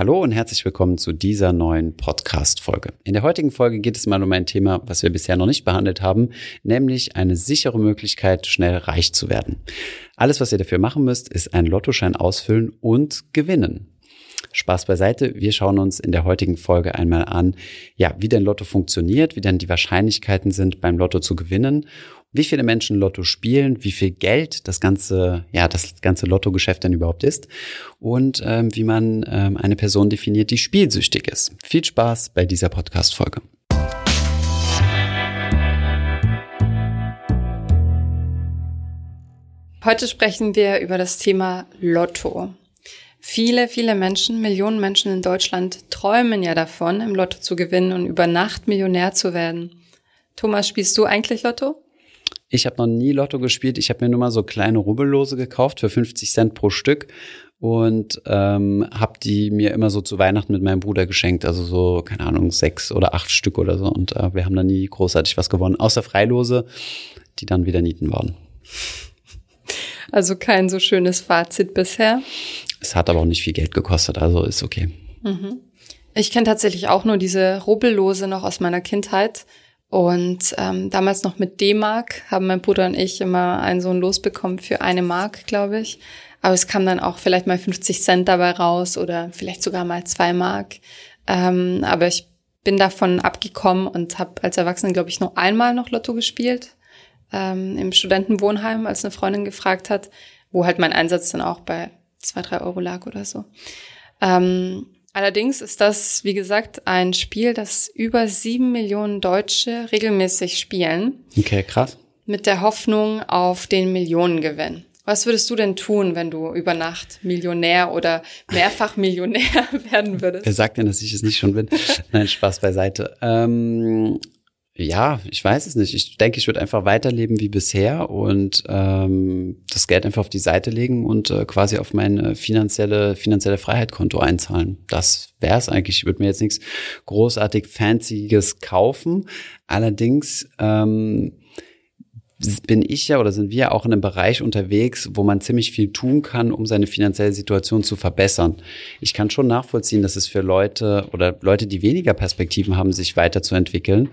Hallo und herzlich willkommen zu dieser neuen Podcast-Folge. In der heutigen Folge geht es mal um ein Thema, was wir bisher noch nicht behandelt haben, nämlich eine sichere Möglichkeit, schnell reich zu werden. Alles, was ihr dafür machen müsst, ist einen Lottoschein ausfüllen und gewinnen. Spaß beiseite. Wir schauen uns in der heutigen Folge einmal an, ja, wie denn Lotto funktioniert, wie denn die Wahrscheinlichkeiten sind, beim Lotto zu gewinnen wie viele Menschen Lotto spielen, wie viel Geld das ganze, ja, das ganze Lottogeschäft denn überhaupt ist und ähm, wie man ähm, eine Person definiert, die spielsüchtig ist. Viel Spaß bei dieser Podcast-Folge. Heute sprechen wir über das Thema Lotto. Viele, viele Menschen, Millionen Menschen in Deutschland träumen ja davon, im Lotto zu gewinnen und über Nacht Millionär zu werden. Thomas, spielst du eigentlich Lotto? Ich habe noch nie Lotto gespielt. Ich habe mir nur mal so kleine Rubbellose gekauft für 50 Cent pro Stück und ähm, habe die mir immer so zu Weihnachten mit meinem Bruder geschenkt. Also so, keine Ahnung, sechs oder acht Stück oder so. Und äh, wir haben da nie großartig was gewonnen, außer Freilose, die dann wieder Nieten waren. Also kein so schönes Fazit bisher. Es hat aber auch nicht viel Geld gekostet, also ist okay. Mhm. Ich kenne tatsächlich auch nur diese Rubbellose noch aus meiner Kindheit. Und ähm, damals noch mit D-Mark haben mein Bruder und ich immer einen so ein Los bekommen für eine Mark, glaube ich. Aber es kam dann auch vielleicht mal 50 Cent dabei raus oder vielleicht sogar mal zwei Mark. Ähm, aber ich bin davon abgekommen und habe als Erwachsene, glaube ich, nur einmal noch Lotto gespielt. Ähm, Im Studentenwohnheim, als eine Freundin gefragt hat, wo halt mein Einsatz dann auch bei zwei, drei Euro lag oder so. Ähm, Allerdings ist das, wie gesagt, ein Spiel, das über sieben Millionen Deutsche regelmäßig spielen. Okay, krass. Mit der Hoffnung auf den Millionengewinn. Was würdest du denn tun, wenn du über Nacht Millionär oder mehrfach Millionär werden würdest? Wer sagt denn, dass ich es nicht schon bin? Nein, Spaß beiseite. Ähm, ja, ich weiß es nicht. Ich denke, ich würde einfach weiterleben wie bisher und ähm, das Geld einfach auf die Seite legen und äh, quasi auf mein finanzielle finanzielle Freiheitkonto einzahlen. Das wäre es eigentlich. Ich würde mir jetzt nichts großartig Fancyes kaufen. Allerdings ähm, bin ich ja oder sind wir auch in einem Bereich unterwegs, wo man ziemlich viel tun kann, um seine finanzielle Situation zu verbessern. Ich kann schon nachvollziehen, dass es für Leute oder Leute, die weniger Perspektiven haben, sich weiterzuentwickeln,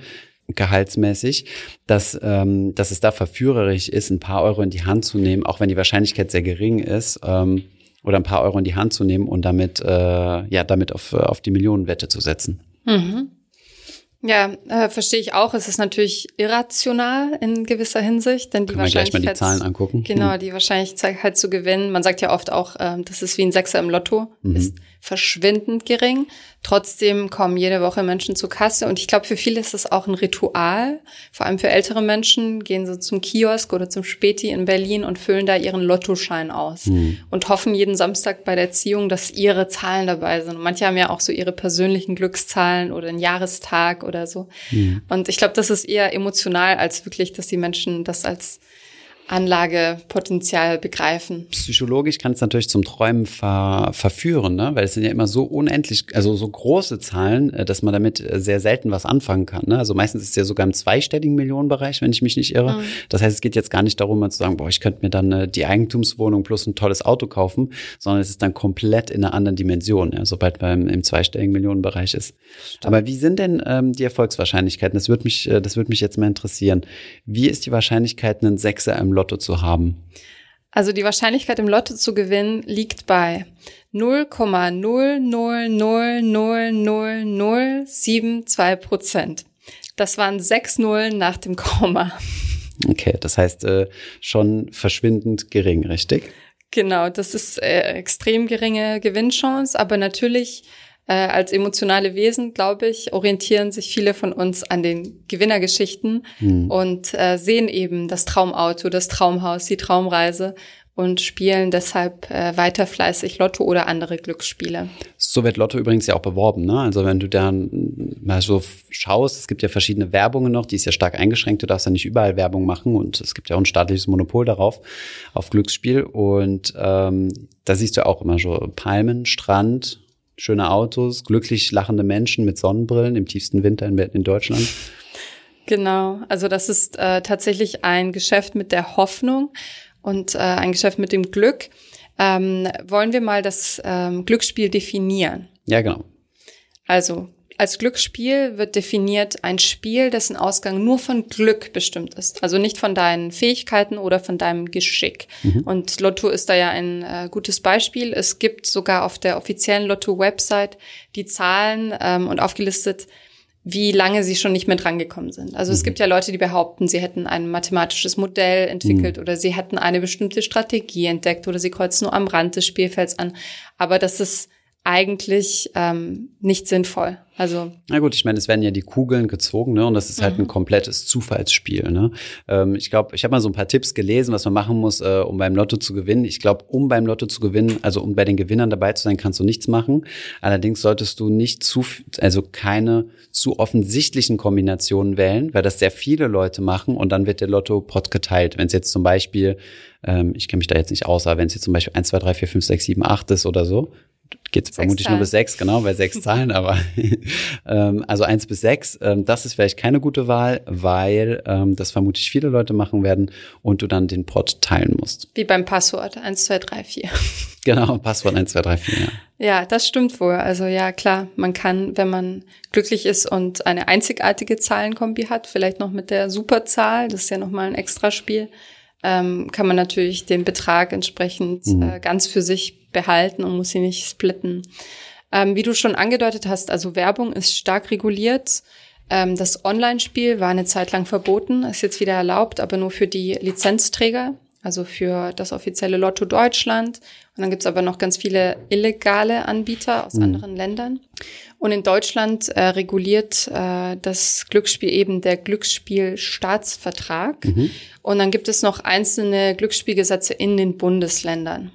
gehaltsmäßig, dass, ähm, dass es da verführerisch ist, ein paar Euro in die Hand zu nehmen, auch wenn die Wahrscheinlichkeit sehr gering ist, ähm, oder ein paar Euro in die Hand zu nehmen und damit, äh, ja, damit auf, auf die Millionenwette zu setzen. Mhm. Ja, äh, verstehe ich auch. Es ist natürlich irrational in gewisser Hinsicht, denn die Können Wahrscheinlichkeit. Wir gleich mal die Zahlen angucken. Genau, hm. die Wahrscheinlichkeit zu gewinnen. Man sagt ja oft auch, äh, das ist wie ein Sechser im Lotto, mhm. ist verschwindend gering. Trotzdem kommen jede Woche Menschen zur Kasse und ich glaube, für viele ist das auch ein Ritual. Vor allem für ältere Menschen gehen sie zum Kiosk oder zum Späti in Berlin und füllen da ihren Lottoschein aus mhm. und hoffen jeden Samstag bei der Ziehung, dass ihre Zahlen dabei sind. Und manche haben ja auch so ihre persönlichen Glückszahlen oder einen Jahrestag oder so. Mhm. Und ich glaube, das ist eher emotional als wirklich, dass die Menschen das als Anlagepotenzial begreifen. Psychologisch kann es natürlich zum Träumen ver verführen, ne? weil es sind ja immer so unendlich, also so große Zahlen, äh, dass man damit äh, sehr selten was anfangen kann. Ne? Also meistens ist es ja sogar im zweistelligen Millionenbereich, wenn ich mich nicht irre. Mhm. Das heißt, es geht jetzt gar nicht darum, mal zu sagen, boah, ich könnte mir dann äh, die Eigentumswohnung plus ein tolles Auto kaufen, sondern es ist dann komplett in einer anderen Dimension, ja, sobald man im zweistelligen Millionenbereich ist. Stimmt. Aber wie sind denn ähm, die Erfolgswahrscheinlichkeiten? Das würde mich, äh, das würde mich jetzt mal interessieren. Wie ist die Wahrscheinlichkeit, einen Sechser im Lotto zu haben? Also die Wahrscheinlichkeit im Lotto zu gewinnen liegt bei 0,0000072 Prozent. Das waren sechs Nullen nach dem Komma. Okay, das heißt äh, schon verschwindend gering, richtig? Genau, das ist äh, extrem geringe Gewinnchance, aber natürlich äh, als emotionale Wesen, glaube ich, orientieren sich viele von uns an den Gewinnergeschichten mhm. und äh, sehen eben das Traumauto, das Traumhaus, die Traumreise und spielen deshalb äh, weiter fleißig Lotto oder andere Glücksspiele. So wird Lotto übrigens ja auch beworben, ne? Also wenn du dann mal so schaust, es gibt ja verschiedene Werbungen noch, die ist ja stark eingeschränkt, du darfst ja nicht überall Werbung machen und es gibt ja auch ein staatliches Monopol darauf, auf Glücksspiel. Und ähm, da siehst du auch immer so Palmen, Strand, schöne Autos, glücklich lachende Menschen mit Sonnenbrillen im tiefsten Winter in, in Deutschland. Genau, also das ist äh, tatsächlich ein Geschäft mit der Hoffnung und äh, ein Geschäft mit dem Glück. Ähm, wollen wir mal das ähm, Glücksspiel definieren? Ja, genau. Also als Glücksspiel wird definiert ein Spiel, dessen Ausgang nur von Glück bestimmt ist. Also nicht von deinen Fähigkeiten oder von deinem Geschick. Mhm. Und Lotto ist da ja ein äh, gutes Beispiel. Es gibt sogar auf der offiziellen Lotto-Website die Zahlen ähm, und aufgelistet, wie lange sie schon nicht mehr drangekommen sind. Also mhm. es gibt ja Leute, die behaupten, sie hätten ein mathematisches Modell entwickelt mhm. oder sie hätten eine bestimmte Strategie entdeckt oder sie kreuzen nur am Rand des Spielfelds an. Aber das ist eigentlich ähm, nicht sinnvoll. Also na gut, ich meine, es werden ja die Kugeln gezogen, ne? Und das ist halt mhm. ein komplettes Zufallsspiel. Ne? Ähm, ich glaube, ich habe mal so ein paar Tipps gelesen, was man machen muss, äh, um beim Lotto zu gewinnen. Ich glaube, um beim Lotto zu gewinnen, also um bei den Gewinnern dabei zu sein, kannst du nichts machen. Allerdings solltest du nicht zu, also keine zu offensichtlichen Kombinationen wählen, weil das sehr viele Leute machen und dann wird der Lotto-Pot geteilt. Wenn es jetzt zum Beispiel, ähm, ich kenne mich da jetzt nicht aus, aber wenn es jetzt zum Beispiel 1, 2, 3, 4, 5, 6, 7, 8 ist oder so, geht vermutlich Zahlen. nur bis sechs, genau, bei sechs Zahlen, aber ähm, also eins bis sechs, ähm, das ist vielleicht keine gute Wahl, weil ähm, das vermutlich viele Leute machen werden und du dann den Pod teilen musst. Wie beim Passwort eins zwei drei vier. Genau, Passwort eins zwei drei vier. ja. Ja, das stimmt wohl. Also ja, klar, man kann, wenn man glücklich ist und eine einzigartige Zahlenkombi hat, vielleicht noch mit der Superzahl, das ist ja nochmal ein Extraspiel, ähm, kann man natürlich den Betrag entsprechend mhm. äh, ganz für sich behalten und muss sie nicht splitten. Ähm, wie du schon angedeutet hast, also Werbung ist stark reguliert. Ähm, das Online-Spiel war eine Zeit lang verboten, ist jetzt wieder erlaubt, aber nur für die Lizenzträger, also für das offizielle Lotto Deutschland. Und dann gibt's aber noch ganz viele illegale Anbieter aus mhm. anderen Ländern. Und in Deutschland äh, reguliert äh, das Glücksspiel eben der Glücksspielstaatsvertrag. Mhm. Und dann gibt es noch einzelne Glücksspielgesetze in den Bundesländern.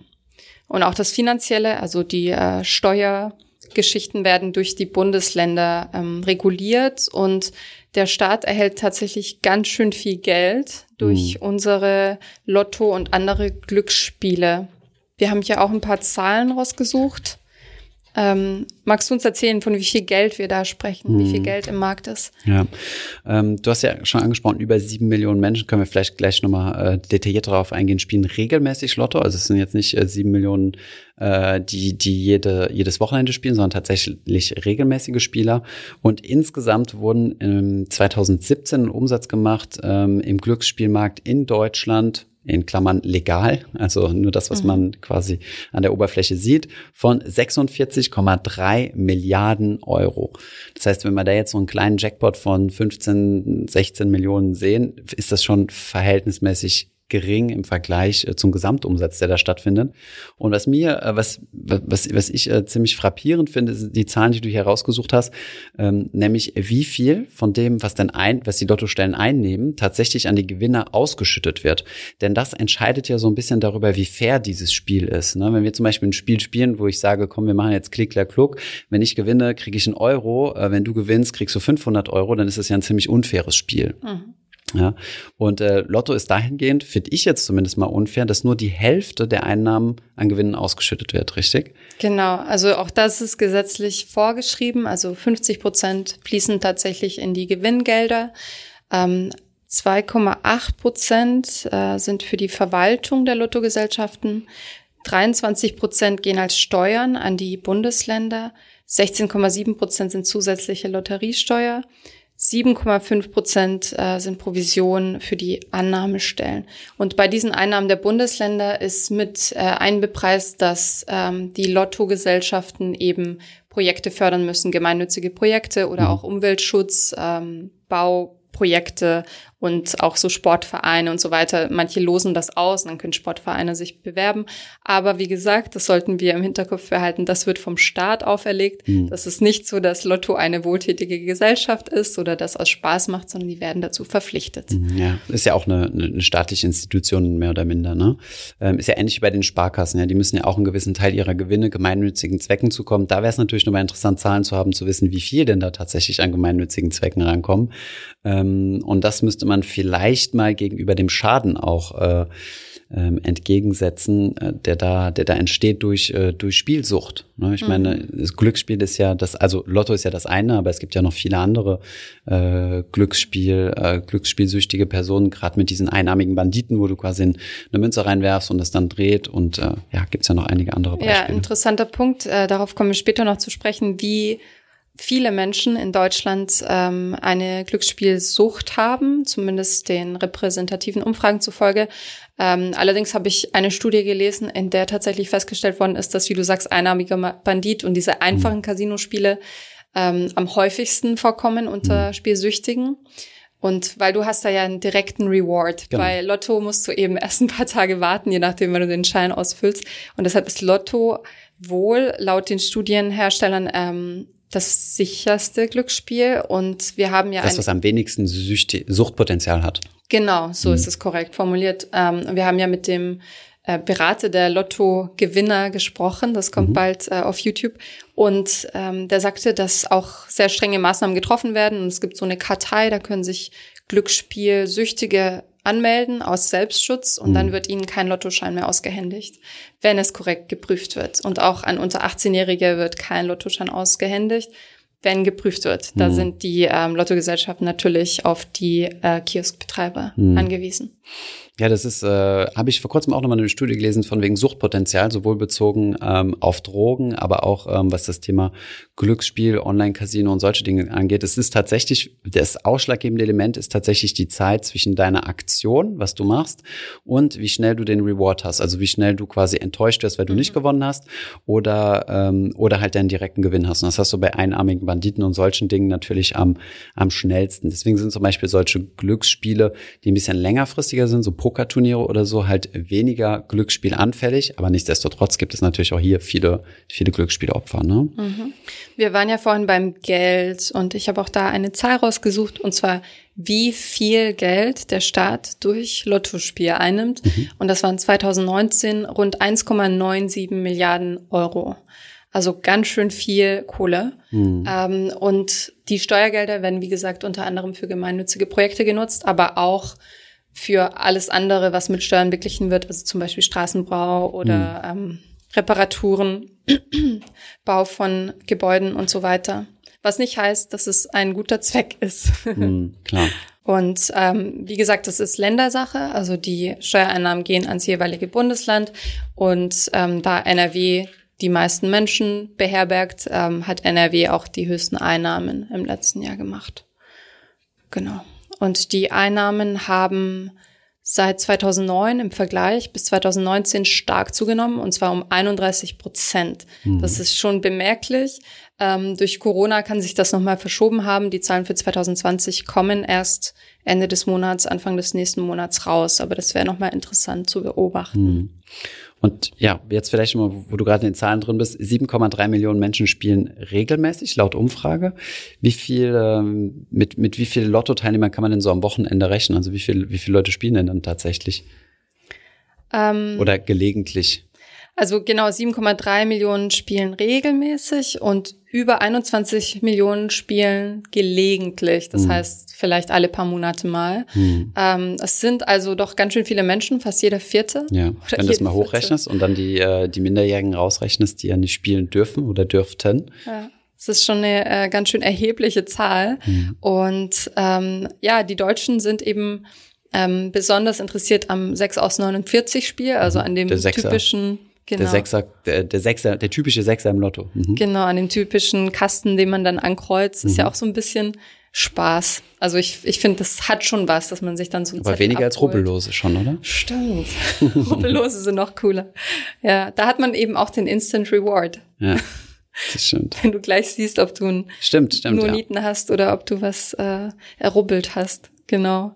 Und auch das Finanzielle, also die äh, Steuergeschichten werden durch die Bundesländer ähm, reguliert und der Staat erhält tatsächlich ganz schön viel Geld durch mhm. unsere Lotto und andere Glücksspiele. Wir haben hier auch ein paar Zahlen rausgesucht. Ähm, magst du uns erzählen, von wie viel Geld wir da sprechen, wie viel mhm. Geld im Markt ist? Ja, ähm, du hast ja schon angesprochen, über sieben Millionen Menschen, können wir vielleicht gleich nochmal äh, detailliert darauf eingehen, spielen regelmäßig Lotto. Also es sind jetzt nicht äh, sieben Millionen, äh, die, die jede, jedes Wochenende spielen, sondern tatsächlich regelmäßige Spieler. Und insgesamt wurden im 2017 ein Umsatz gemacht ähm, im Glücksspielmarkt in Deutschland in Klammern legal, also nur das, was mhm. man quasi an der Oberfläche sieht, von 46,3 Milliarden Euro. Das heißt, wenn wir da jetzt so einen kleinen Jackpot von 15, 16 Millionen sehen, ist das schon verhältnismäßig gering im Vergleich äh, zum Gesamtumsatz, der da stattfindet. Und was mir, äh, was, was, was ich äh, ziemlich frappierend finde, sind die Zahlen, die du hier rausgesucht hast, ähm, nämlich wie viel von dem, was denn ein, was die Lottostellen einnehmen, tatsächlich an die Gewinner ausgeschüttet wird. Denn das entscheidet ja so ein bisschen darüber, wie fair dieses Spiel ist. Ne? Wenn wir zum Beispiel ein Spiel spielen, wo ich sage, komm, wir machen jetzt Klick, Klack, Kluck, wenn ich gewinne, kriege ich einen Euro, wenn du gewinnst, kriegst du 500 Euro, dann ist es ja ein ziemlich unfaires Spiel. Mhm. Ja, und äh, Lotto ist dahingehend, finde ich jetzt zumindest mal unfair, dass nur die Hälfte der Einnahmen an Gewinnen ausgeschüttet wird, richtig? Genau, also auch das ist gesetzlich vorgeschrieben. Also 50 Prozent fließen tatsächlich in die Gewinngelder. Ähm, 2,8 Prozent äh, sind für die Verwaltung der Lottogesellschaften. 23 Prozent gehen als Steuern an die Bundesländer. 16,7 Prozent sind zusätzliche Lotteriesteuer. 7,5 Prozent äh, sind Provisionen für die Annahmestellen. Und bei diesen Einnahmen der Bundesländer ist mit äh, einbepreist, dass ähm, die Lottogesellschaften eben Projekte fördern müssen, gemeinnützige Projekte oder mhm. auch Umweltschutz, ähm, Bauprojekte und auch so Sportvereine und so weiter. Manche losen das aus dann können Sportvereine sich bewerben. Aber wie gesagt, das sollten wir im Hinterkopf behalten, das wird vom Staat auferlegt. Mhm. Das ist nicht so, dass Lotto eine wohltätige Gesellschaft ist oder das aus Spaß macht, sondern die werden dazu verpflichtet. Mhm, ja, ist ja auch eine, eine staatliche Institution mehr oder minder. Ne? Ähm, ist ja ähnlich wie bei den Sparkassen. Ja, die müssen ja auch einen gewissen Teil ihrer Gewinne gemeinnützigen Zwecken zukommen. Da wäre es natürlich nochmal interessant, Zahlen zu haben, zu wissen, wie viel denn da tatsächlich an gemeinnützigen Zwecken rankommen. Ähm, und das müsste man man vielleicht mal gegenüber dem Schaden auch äh, ähm, entgegensetzen, äh, der da, der da entsteht durch äh, durch Spielsucht. Ne? Ich mhm. meine, das Glücksspiel ist ja das, also Lotto ist ja das eine, aber es gibt ja noch viele andere äh, Glücksspiel, äh, Glücksspielsüchtige Personen, gerade mit diesen einarmigen Banditen, wo du quasi eine Münze reinwerfst und es dann dreht und äh, ja, gibt's ja noch einige andere Beispiele. Ja, interessanter Punkt. Äh, darauf kommen wir später noch zu sprechen, wie viele Menschen in Deutschland ähm, eine Glücksspielsucht haben, zumindest den repräsentativen Umfragen zufolge. Ähm, allerdings habe ich eine Studie gelesen, in der tatsächlich festgestellt worden ist, dass, wie du sagst, einnahmiger Bandit und diese einfachen mhm. Casinospiele ähm, am häufigsten vorkommen unter mhm. Spielsüchtigen. Und weil du hast da ja einen direkten Reward. Genau. Bei Lotto musst du eben erst ein paar Tage warten, je nachdem, wenn du den Schein ausfüllst. Und deshalb ist Lotto wohl laut den Studienherstellern ähm, das sicherste Glücksspiel und wir haben ja das, was am wenigsten Süchte, Suchtpotenzial hat. Genau, so mhm. ist es korrekt formuliert. Ähm, wir haben ja mit dem äh, Berater der Lotto-Gewinner gesprochen. Das kommt mhm. bald äh, auf YouTube. Und ähm, der sagte, dass auch sehr strenge Maßnahmen getroffen werden. Und es gibt so eine Kartei, da können sich Glücksspielsüchtige anmelden aus Selbstschutz und mhm. dann wird ihnen kein Lottoschein mehr ausgehändigt, wenn es korrekt geprüft wird. Und auch an unter 18-Jährige wird kein Lottoschein ausgehändigt, wenn geprüft wird. Da mhm. sind die ähm, Lottogesellschaften natürlich auf die äh, Kioskbetreiber mhm. angewiesen. Ja, das ist, äh, habe ich vor kurzem auch nochmal eine Studie gelesen von wegen Suchtpotenzial, sowohl bezogen ähm, auf Drogen, aber auch ähm, was das Thema Glücksspiel, Online-Casino und solche Dinge angeht. Es ist tatsächlich, das ausschlaggebende Element ist tatsächlich die Zeit zwischen deiner Aktion, was du machst, und wie schnell du den Reward hast. Also wie schnell du quasi enttäuscht wirst, weil du mhm. nicht gewonnen hast, oder, ähm, oder halt deinen direkten Gewinn hast. Und das hast du bei einarmigen Banditen und solchen Dingen natürlich am, am schnellsten. Deswegen sind zum Beispiel solche Glücksspiele, die ein bisschen längerfristiger sind, so Pokerturniere oder so halt weniger Glücksspiel anfällig, aber nichtsdestotrotz gibt es natürlich auch hier viele, viele Glücksspielopfer. Ne? Mhm. Wir waren ja vorhin beim Geld und ich habe auch da eine Zahl rausgesucht und zwar wie viel Geld der Staat durch Lottospiel einnimmt. Mhm. Und das waren 2019 rund 1,97 Milliarden Euro. Also ganz schön viel Kohle. Mhm. Ähm, und die Steuergelder werden, wie gesagt, unter anderem für gemeinnützige Projekte genutzt, aber auch für alles andere, was mit Steuern beglichen wird, also zum Beispiel Straßenbau oder mhm. ähm, Reparaturen, Bau von Gebäuden und so weiter. Was nicht heißt, dass es ein guter Zweck ist. Mhm, klar. Und ähm, wie gesagt, das ist Ländersache. Also die Steuereinnahmen gehen ans jeweilige Bundesland. Und ähm, da NRW die meisten Menschen beherbergt, ähm, hat NRW auch die höchsten Einnahmen im letzten Jahr gemacht. Genau. Und die Einnahmen haben seit 2009 im Vergleich bis 2019 stark zugenommen, und zwar um 31 Prozent. Mhm. Das ist schon bemerklich. Ähm, durch Corona kann sich das nochmal verschoben haben. Die Zahlen für 2020 kommen erst Ende des Monats, Anfang des nächsten Monats raus. Aber das wäre nochmal interessant zu beobachten. Mhm. Und ja, jetzt vielleicht mal, wo du gerade in den Zahlen drin bist, 7,3 Millionen Menschen spielen regelmäßig, laut Umfrage. Wie viel, ähm, mit, mit wie vielen Lotto-Teilnehmern kann man denn so am Wochenende rechnen? Also wie viel, wie viele Leute spielen denn dann tatsächlich? Ähm, Oder gelegentlich? Also genau 7,3 Millionen spielen regelmäßig und über 21 Millionen spielen gelegentlich. Das mhm. heißt vielleicht alle paar Monate mal. Mhm. Ähm, es sind also doch ganz schön viele Menschen, fast jeder Vierte. Ja, wenn du das mal hochrechnest und dann die, äh, die Minderjährigen rausrechnest, die ja nicht spielen dürfen oder dürften. Ja. Das ist schon eine äh, ganz schön erhebliche Zahl. Mhm. Und ähm, ja, die Deutschen sind eben ähm, besonders interessiert am 6 aus 49 Spiel, also mhm. an dem typischen Genau. Der Sechser, der, der Sechser, der typische Sechser im Lotto. Mhm. Genau, an dem typischen Kasten, den man dann ankreuzt, ist mhm. ja auch so ein bisschen Spaß. Also ich, ich finde, das hat schon was, dass man sich dann so ein Aber Zettel weniger abholt. als Rubbellose schon, oder? Stimmt. Rubbellose sind noch cooler. Ja, da hat man eben auch den Instant Reward. Ja. Das stimmt. Wenn du gleich siehst, ob du ein stimmt, stimmt, Noniten ja. hast oder ob du was äh, errubbelt hast. Genau.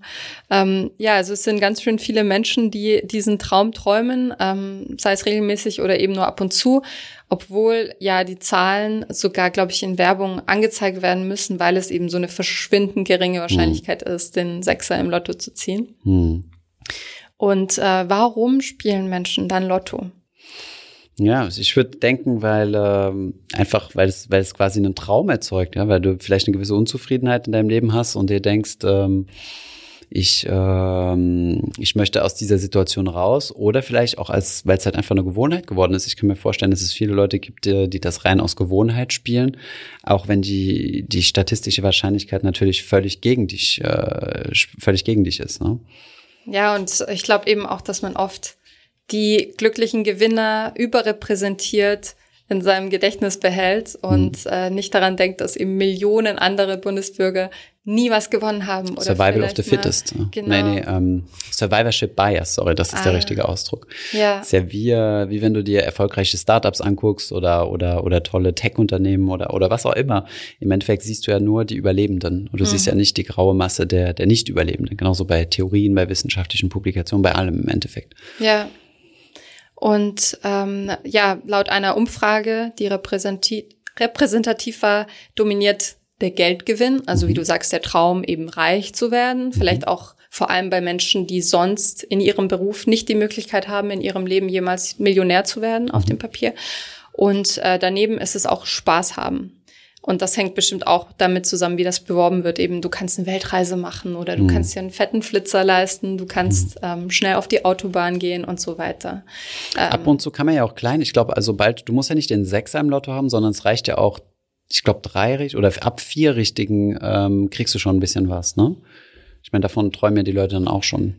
Ähm, ja, also es sind ganz schön viele Menschen, die diesen Traum träumen, ähm, sei es regelmäßig oder eben nur ab und zu, obwohl ja die Zahlen sogar, glaube ich, in Werbung angezeigt werden müssen, weil es eben so eine verschwindend geringe Wahrscheinlichkeit hm. ist, den Sechser im Lotto zu ziehen. Hm. Und äh, warum spielen Menschen dann Lotto? Ja, ich würde denken, weil ähm, einfach, weil es, weil es quasi einen Traum erzeugt, ja, weil du vielleicht eine gewisse Unzufriedenheit in deinem Leben hast und dir denkst, ähm, ich, ähm, ich möchte aus dieser Situation raus oder vielleicht auch als, weil es halt einfach eine Gewohnheit geworden ist. Ich kann mir vorstellen, dass es viele Leute gibt, die, die das rein aus Gewohnheit spielen, auch wenn die, die statistische Wahrscheinlichkeit natürlich völlig gegen dich, äh, völlig gegen dich ist. Ne? Ja, und ich glaube eben auch, dass man oft die glücklichen Gewinner überrepräsentiert in seinem Gedächtnis behält und mhm. äh, nicht daran denkt, dass eben Millionen andere Bundesbürger nie was gewonnen haben. Oder Survival of the fittest. Genau. Nee, nee, ähm, Survivorship Bias, sorry, das ist ah. der richtige Ausdruck. Ja. Ist ja wie, äh, wie wenn du dir erfolgreiche Startups anguckst oder, oder, oder tolle Tech-Unternehmen oder, oder was auch immer. Im Endeffekt siehst du ja nur die Überlebenden und du mhm. siehst ja nicht die graue Masse der, der Nicht-Überlebenden. Genauso bei Theorien, bei wissenschaftlichen Publikationen, bei allem im Endeffekt. Ja. Und ähm, ja, laut einer Umfrage, die repräsentativ war, dominiert der Geldgewinn, also wie mhm. du sagst, der Traum, eben reich zu werden. Vielleicht mhm. auch vor allem bei Menschen, die sonst in ihrem Beruf nicht die Möglichkeit haben, in ihrem Leben jemals Millionär zu werden auf mhm. dem Papier. Und äh, daneben ist es auch Spaß haben. Und das hängt bestimmt auch damit zusammen, wie das beworben wird. Eben, du kannst eine Weltreise machen oder du mhm. kannst dir einen fetten Flitzer leisten, du kannst mhm. ähm, schnell auf die Autobahn gehen und so weiter. Ähm, Ab und zu kann man ja auch klein. Ich glaube, also bald, du musst ja nicht den Sechser im Lotto haben, sondern es reicht ja auch, ich glaube, drei richtig oder ab vier richtigen ähm, kriegst du schon ein bisschen was, ne? Ich meine, davon träumen ja die Leute dann auch schon.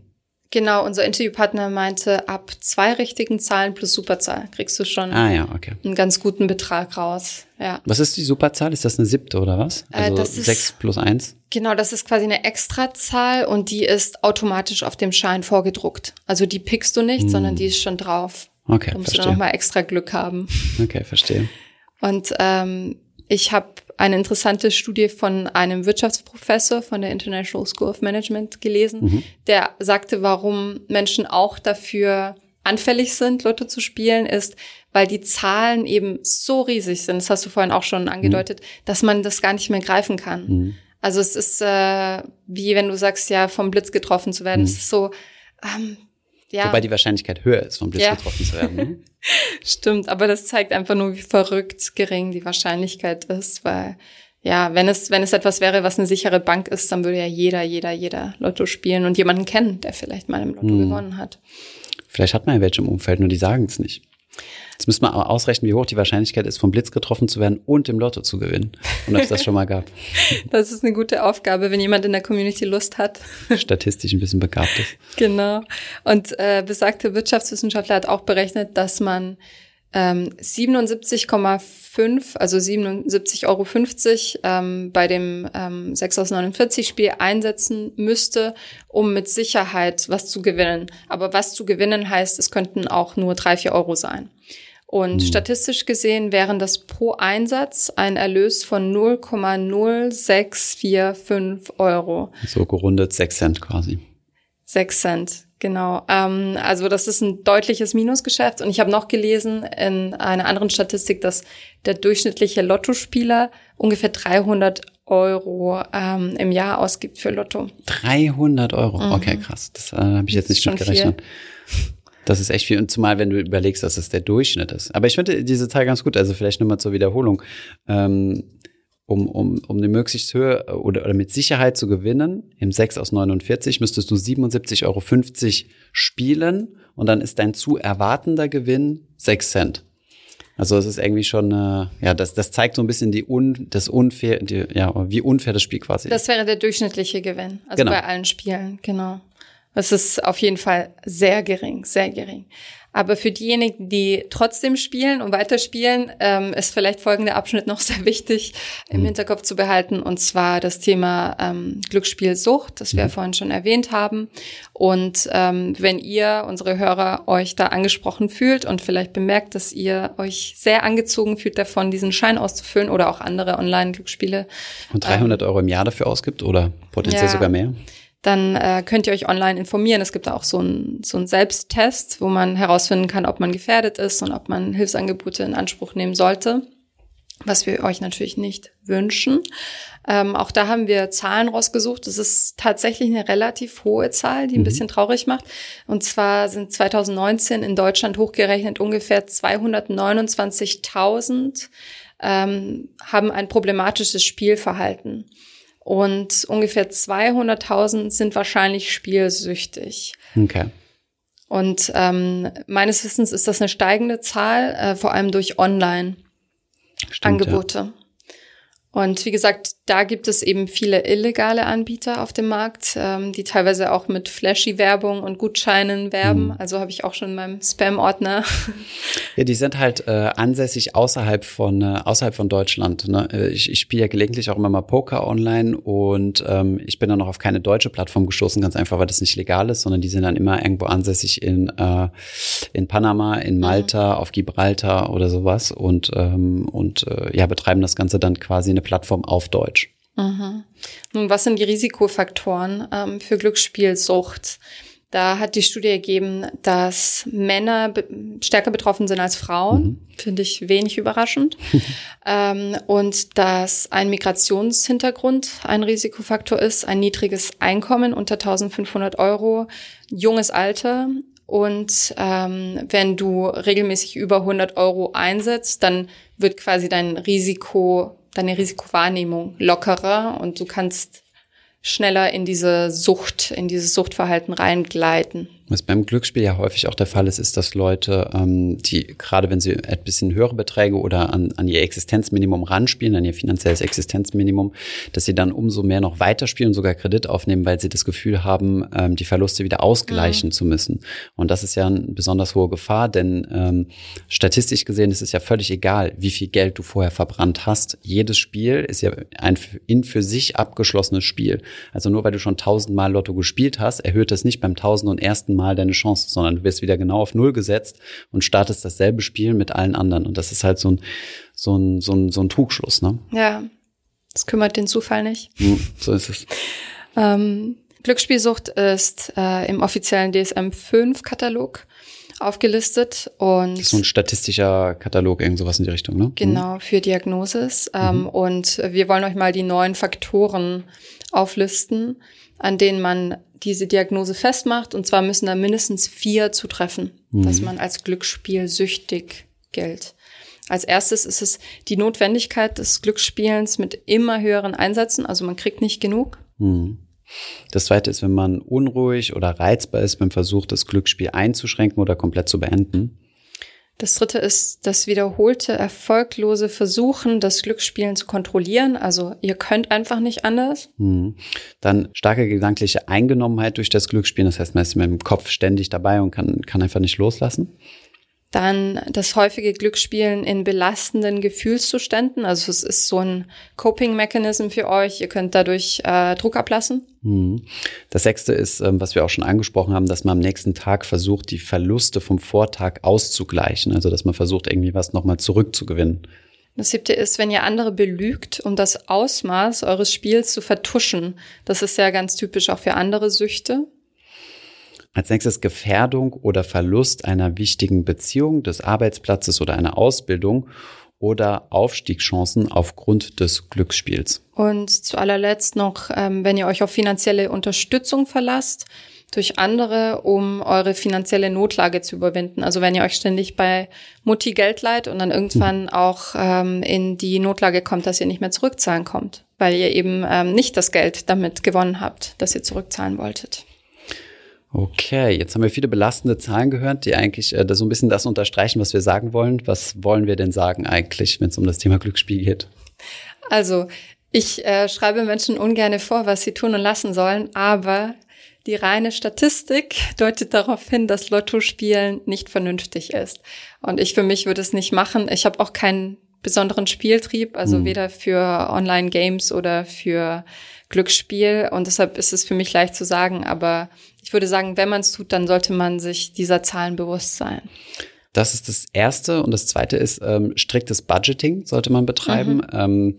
Genau, unser Interviewpartner meinte, ab zwei richtigen Zahlen plus Superzahl kriegst du schon ah, ja, okay. einen ganz guten Betrag raus. Ja. Was ist die Superzahl? Ist das eine siebte oder was? Äh, also äh, sechs plus eins? Genau, das ist quasi eine Extrazahl und die ist automatisch auf dem Schein vorgedruckt. Also die pickst du nicht, hm. sondern die ist schon drauf. Okay, da musst verstehe. du nochmal extra Glück haben. Okay, verstehe. Und ähm, ich habe eine interessante Studie von einem Wirtschaftsprofessor von der International School of Management gelesen, mhm. der sagte, warum Menschen auch dafür anfällig sind, Lotto zu spielen, ist, weil die Zahlen eben so riesig sind, das hast du vorhin auch schon angedeutet, mhm. dass man das gar nicht mehr greifen kann. Mhm. Also es ist äh, wie wenn du sagst, ja, vom Blitz getroffen zu werden. Es ist so, ähm, ja. Wobei die Wahrscheinlichkeit höher ist, vom Blitz ja. getroffen zu werden. Ne? Stimmt, aber das zeigt einfach nur, wie verrückt gering die Wahrscheinlichkeit ist, weil ja, wenn es, wenn es etwas wäre, was eine sichere Bank ist, dann würde ja jeder, jeder, jeder Lotto spielen und jemanden kennen, der vielleicht mal im Lotto hm. gewonnen hat. Vielleicht hat man ja welche im Umfeld, nur die sagen es nicht. Jetzt müssen wir aber ausrechnen, wie hoch die Wahrscheinlichkeit ist, vom Blitz getroffen zu werden und im Lotto zu gewinnen. Und ob es das schon mal gab. Das ist eine gute Aufgabe, wenn jemand in der Community Lust hat. Statistisch ein bisschen begabt ist. Genau. Und äh, besagte Wirtschaftswissenschaftler hat auch berechnet, dass man ähm, 77,5, also 77,50 Euro ähm, bei dem ähm, 6 aus 49 Spiel einsetzen müsste, um mit Sicherheit was zu gewinnen. Aber was zu gewinnen heißt, es könnten auch nur drei, vier Euro sein. Und mhm. statistisch gesehen wären das pro Einsatz ein Erlös von 0,0645 Euro. So gerundet 6 Cent quasi. 6 Cent, genau. Ähm, also das ist ein deutliches Minusgeschäft. Und ich habe noch gelesen in einer anderen Statistik, dass der durchschnittliche Lottospieler ungefähr 300 Euro ähm, im Jahr ausgibt für Lotto. 300 Euro, mhm. okay, krass. Das äh, habe ich jetzt nicht mitgerechnet. Das ist echt viel. Und zumal, wenn du überlegst, dass es der Durchschnitt ist. Aber ich finde diese Zahl ganz gut. Also vielleicht nochmal zur Wiederholung. Ähm, um, um, um eine möglichst höhe oder, oder mit Sicherheit zu gewinnen, im 6 aus 49 müsstest du 77,50 Euro spielen und dann ist dein zu erwartender Gewinn 6 Cent. Also es ist irgendwie schon, äh, ja, das, das zeigt so ein bisschen die un, das unfair, die, ja, wie unfair das Spiel quasi ist. Das wäre der durchschnittliche Gewinn, also genau. bei allen Spielen, genau. Es ist auf jeden Fall sehr gering, sehr gering. Aber für diejenigen, die trotzdem spielen und weiterspielen, ähm, ist vielleicht folgender Abschnitt noch sehr wichtig im mhm. Hinterkopf zu behalten, und zwar das Thema ähm, Glücksspielsucht, das wir mhm. vorhin schon erwähnt haben. Und ähm, wenn ihr, unsere Hörer, euch da angesprochen fühlt und vielleicht bemerkt, dass ihr euch sehr angezogen fühlt davon, diesen Schein auszufüllen oder auch andere Online-Glücksspiele. Und 300 ähm, Euro im Jahr dafür ausgibt oder potenziell ja, sogar mehr? Dann äh, könnt ihr euch online informieren. Es gibt auch so einen so einen Selbsttest, wo man herausfinden kann, ob man gefährdet ist und ob man Hilfsangebote in Anspruch nehmen sollte, was wir euch natürlich nicht wünschen. Ähm, auch da haben wir Zahlen rausgesucht. Das ist tatsächlich eine relativ hohe Zahl, die ein mhm. bisschen traurig macht. Und zwar sind 2019 in Deutschland hochgerechnet ungefähr 229.000 ähm, haben ein problematisches Spielverhalten. Und ungefähr 200.000 sind wahrscheinlich spielsüchtig. Okay. Und ähm, meines Wissens ist das eine steigende Zahl, äh, vor allem durch Online-Angebote. Ja. Und wie gesagt, da gibt es eben viele illegale Anbieter auf dem Markt, ähm, die teilweise auch mit Flashy-Werbung und Gutscheinen werben. Mhm. Also habe ich auch schon in meinem Spam-Ordner. Ja, die sind halt äh, ansässig außerhalb von äh, außerhalb von Deutschland. Ne? Äh, ich, ich spiele ja gelegentlich auch immer mal Poker online und ähm, ich bin dann noch auf keine deutsche Plattform gestoßen, ganz einfach, weil das nicht legal ist, sondern die sind dann immer irgendwo ansässig in äh, in Panama, in mhm. Malta, mhm. auf Gibraltar oder sowas und ähm, und äh, ja betreiben das Ganze dann quasi eine Plattform auf Deutsch. Mhm. Nun, was sind die Risikofaktoren ähm, für Glücksspielsucht? Da hat die Studie ergeben, dass Männer be stärker betroffen sind als Frauen. Mhm. Finde ich wenig überraschend. ähm, und dass ein Migrationshintergrund ein Risikofaktor ist, ein niedriges Einkommen unter 1500 Euro, junges Alter. Und ähm, wenn du regelmäßig über 100 Euro einsetzt, dann wird quasi dein Risiko deine Risikowahrnehmung lockerer und du kannst schneller in diese Sucht, in dieses Suchtverhalten reingleiten. Was beim Glücksspiel ja häufig auch der Fall ist, ist, dass Leute, ähm, die gerade wenn sie ein bisschen höhere Beträge oder an, an ihr Existenzminimum ranspielen, an ihr finanzielles Existenzminimum, dass sie dann umso mehr noch weiterspielen und sogar Kredit aufnehmen, weil sie das Gefühl haben, ähm, die Verluste wieder ausgleichen mhm. zu müssen. Und das ist ja eine besonders hohe Gefahr, denn ähm, statistisch gesehen ist es ja völlig egal, wie viel Geld du vorher verbrannt hast. Jedes Spiel ist ja ein in für sich abgeschlossenes Spiel. Also nur weil du schon tausendmal Lotto gespielt hast, erhöht das nicht beim tausend und ersten Mal deine Chance, sondern du wirst wieder genau auf Null gesetzt und startest dasselbe Spiel mit allen anderen. Und das ist halt so ein, so ein, so ein, so ein Trugschluss, ne? Ja. Das kümmert den Zufall nicht. Hm, so ist es. ähm, Glücksspielsucht ist äh, im offiziellen DSM-5-Katalog aufgelistet und so ein statistischer Katalog, irgend sowas in die Richtung, ne? Genau, für Diagnosis. Ähm, mhm. Und wir wollen euch mal die neun Faktoren auflisten, an denen man diese Diagnose festmacht. Und zwar müssen da mindestens vier zutreffen, mhm. dass man als Glücksspielsüchtig gilt. Als erstes ist es die Notwendigkeit des Glücksspielens mit immer höheren Einsätzen. Also man kriegt nicht genug. Mhm. Das zweite ist, wenn man unruhig oder reizbar ist beim Versuch, das Glücksspiel einzuschränken oder komplett zu beenden. Das dritte ist das wiederholte, erfolglose Versuchen, das Glücksspielen zu kontrollieren. Also ihr könnt einfach nicht anders. Hm. Dann starke gedankliche Eingenommenheit durch das Glücksspielen. Das heißt, man ist mit dem Kopf ständig dabei und kann, kann einfach nicht loslassen. Dann das häufige Glücksspielen in belastenden Gefühlszuständen. Also es ist so ein Coping-Mechanism für euch. Ihr könnt dadurch äh, Druck ablassen. Mhm. Das sechste ist, ähm, was wir auch schon angesprochen haben, dass man am nächsten Tag versucht, die Verluste vom Vortag auszugleichen. Also dass man versucht, irgendwie was nochmal zurückzugewinnen. Das siebte ist, wenn ihr andere belügt, um das Ausmaß eures Spiels zu vertuschen. Das ist ja ganz typisch auch für andere Süchte. Als nächstes Gefährdung oder Verlust einer wichtigen Beziehung, des Arbeitsplatzes oder einer Ausbildung oder Aufstiegschancen aufgrund des Glücksspiels. Und zu allerletzt noch, ähm, wenn ihr euch auf finanzielle Unterstützung verlasst durch andere, um eure finanzielle Notlage zu überwinden. Also wenn ihr euch ständig bei Mutti Geld leiht und dann irgendwann mhm. auch ähm, in die Notlage kommt, dass ihr nicht mehr zurückzahlen kommt, weil ihr eben ähm, nicht das Geld damit gewonnen habt, das ihr zurückzahlen wolltet. Okay, jetzt haben wir viele belastende Zahlen gehört, die eigentlich äh, so ein bisschen das unterstreichen, was wir sagen wollen. Was wollen wir denn sagen eigentlich, wenn es um das Thema Glücksspiel geht? Also, ich äh, schreibe Menschen ungern vor, was sie tun und lassen sollen, aber die reine Statistik deutet darauf hin, dass Lottospielen nicht vernünftig ist. Und ich für mich würde es nicht machen. Ich habe auch keinen besonderen Spieltrieb, also mhm. weder für Online-Games oder für Glücksspiel. Und deshalb ist es für mich leicht zu sagen, aber ich würde sagen, wenn man es tut, dann sollte man sich dieser Zahlen bewusst sein. Das ist das Erste. Und das Zweite ist, ähm, striktes Budgeting sollte man betreiben. Mhm. Ähm,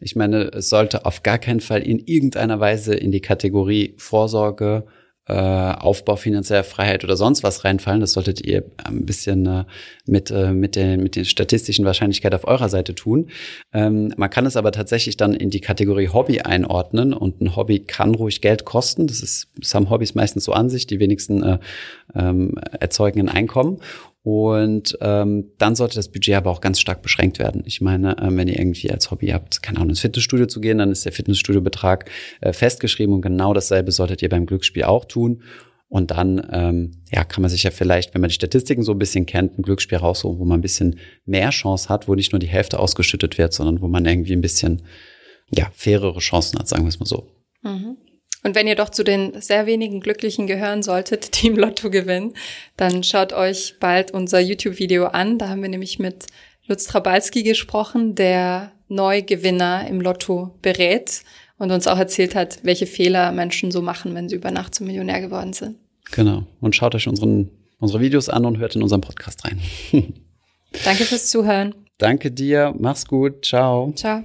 ich meine, es sollte auf gar keinen Fall in irgendeiner Weise in die Kategorie Vorsorge äh, Aufbau finanzieller Freiheit oder sonst was reinfallen. Das solltet ihr ein bisschen äh, mit, äh, mit, den, mit den statistischen Wahrscheinlichkeit auf eurer Seite tun. Ähm, man kann es aber tatsächlich dann in die Kategorie Hobby einordnen und ein Hobby kann ruhig Geld kosten. Das ist, das haben Hobbys meistens so an sich. Die wenigsten äh, ähm, erzeugen ein Einkommen. Und ähm, dann sollte das Budget aber auch ganz stark beschränkt werden. Ich meine, ähm, wenn ihr irgendwie als Hobby habt, keine Ahnung, ins Fitnessstudio zu gehen, dann ist der Fitnessstudiobetrag äh, festgeschrieben und genau dasselbe solltet ihr beim Glücksspiel auch tun. Und dann ähm, ja, kann man sich ja vielleicht, wenn man die Statistiken so ein bisschen kennt, ein Glücksspiel raussuchen, wo man ein bisschen mehr Chance hat, wo nicht nur die Hälfte ausgeschüttet wird, sondern wo man irgendwie ein bisschen ja, fairere Chancen hat, sagen wir es mal so. Mhm. Und wenn ihr doch zu den sehr wenigen Glücklichen gehören solltet, die im Lotto gewinnen, dann schaut euch bald unser YouTube-Video an. Da haben wir nämlich mit Lutz Trabalski gesprochen, der Neugewinner im Lotto berät und uns auch erzählt hat, welche Fehler Menschen so machen, wenn sie über Nacht zum Millionär geworden sind. Genau. Und schaut euch unseren, unsere Videos an und hört in unseren Podcast rein. Danke fürs Zuhören. Danke dir. Mach's gut. Ciao. Ciao.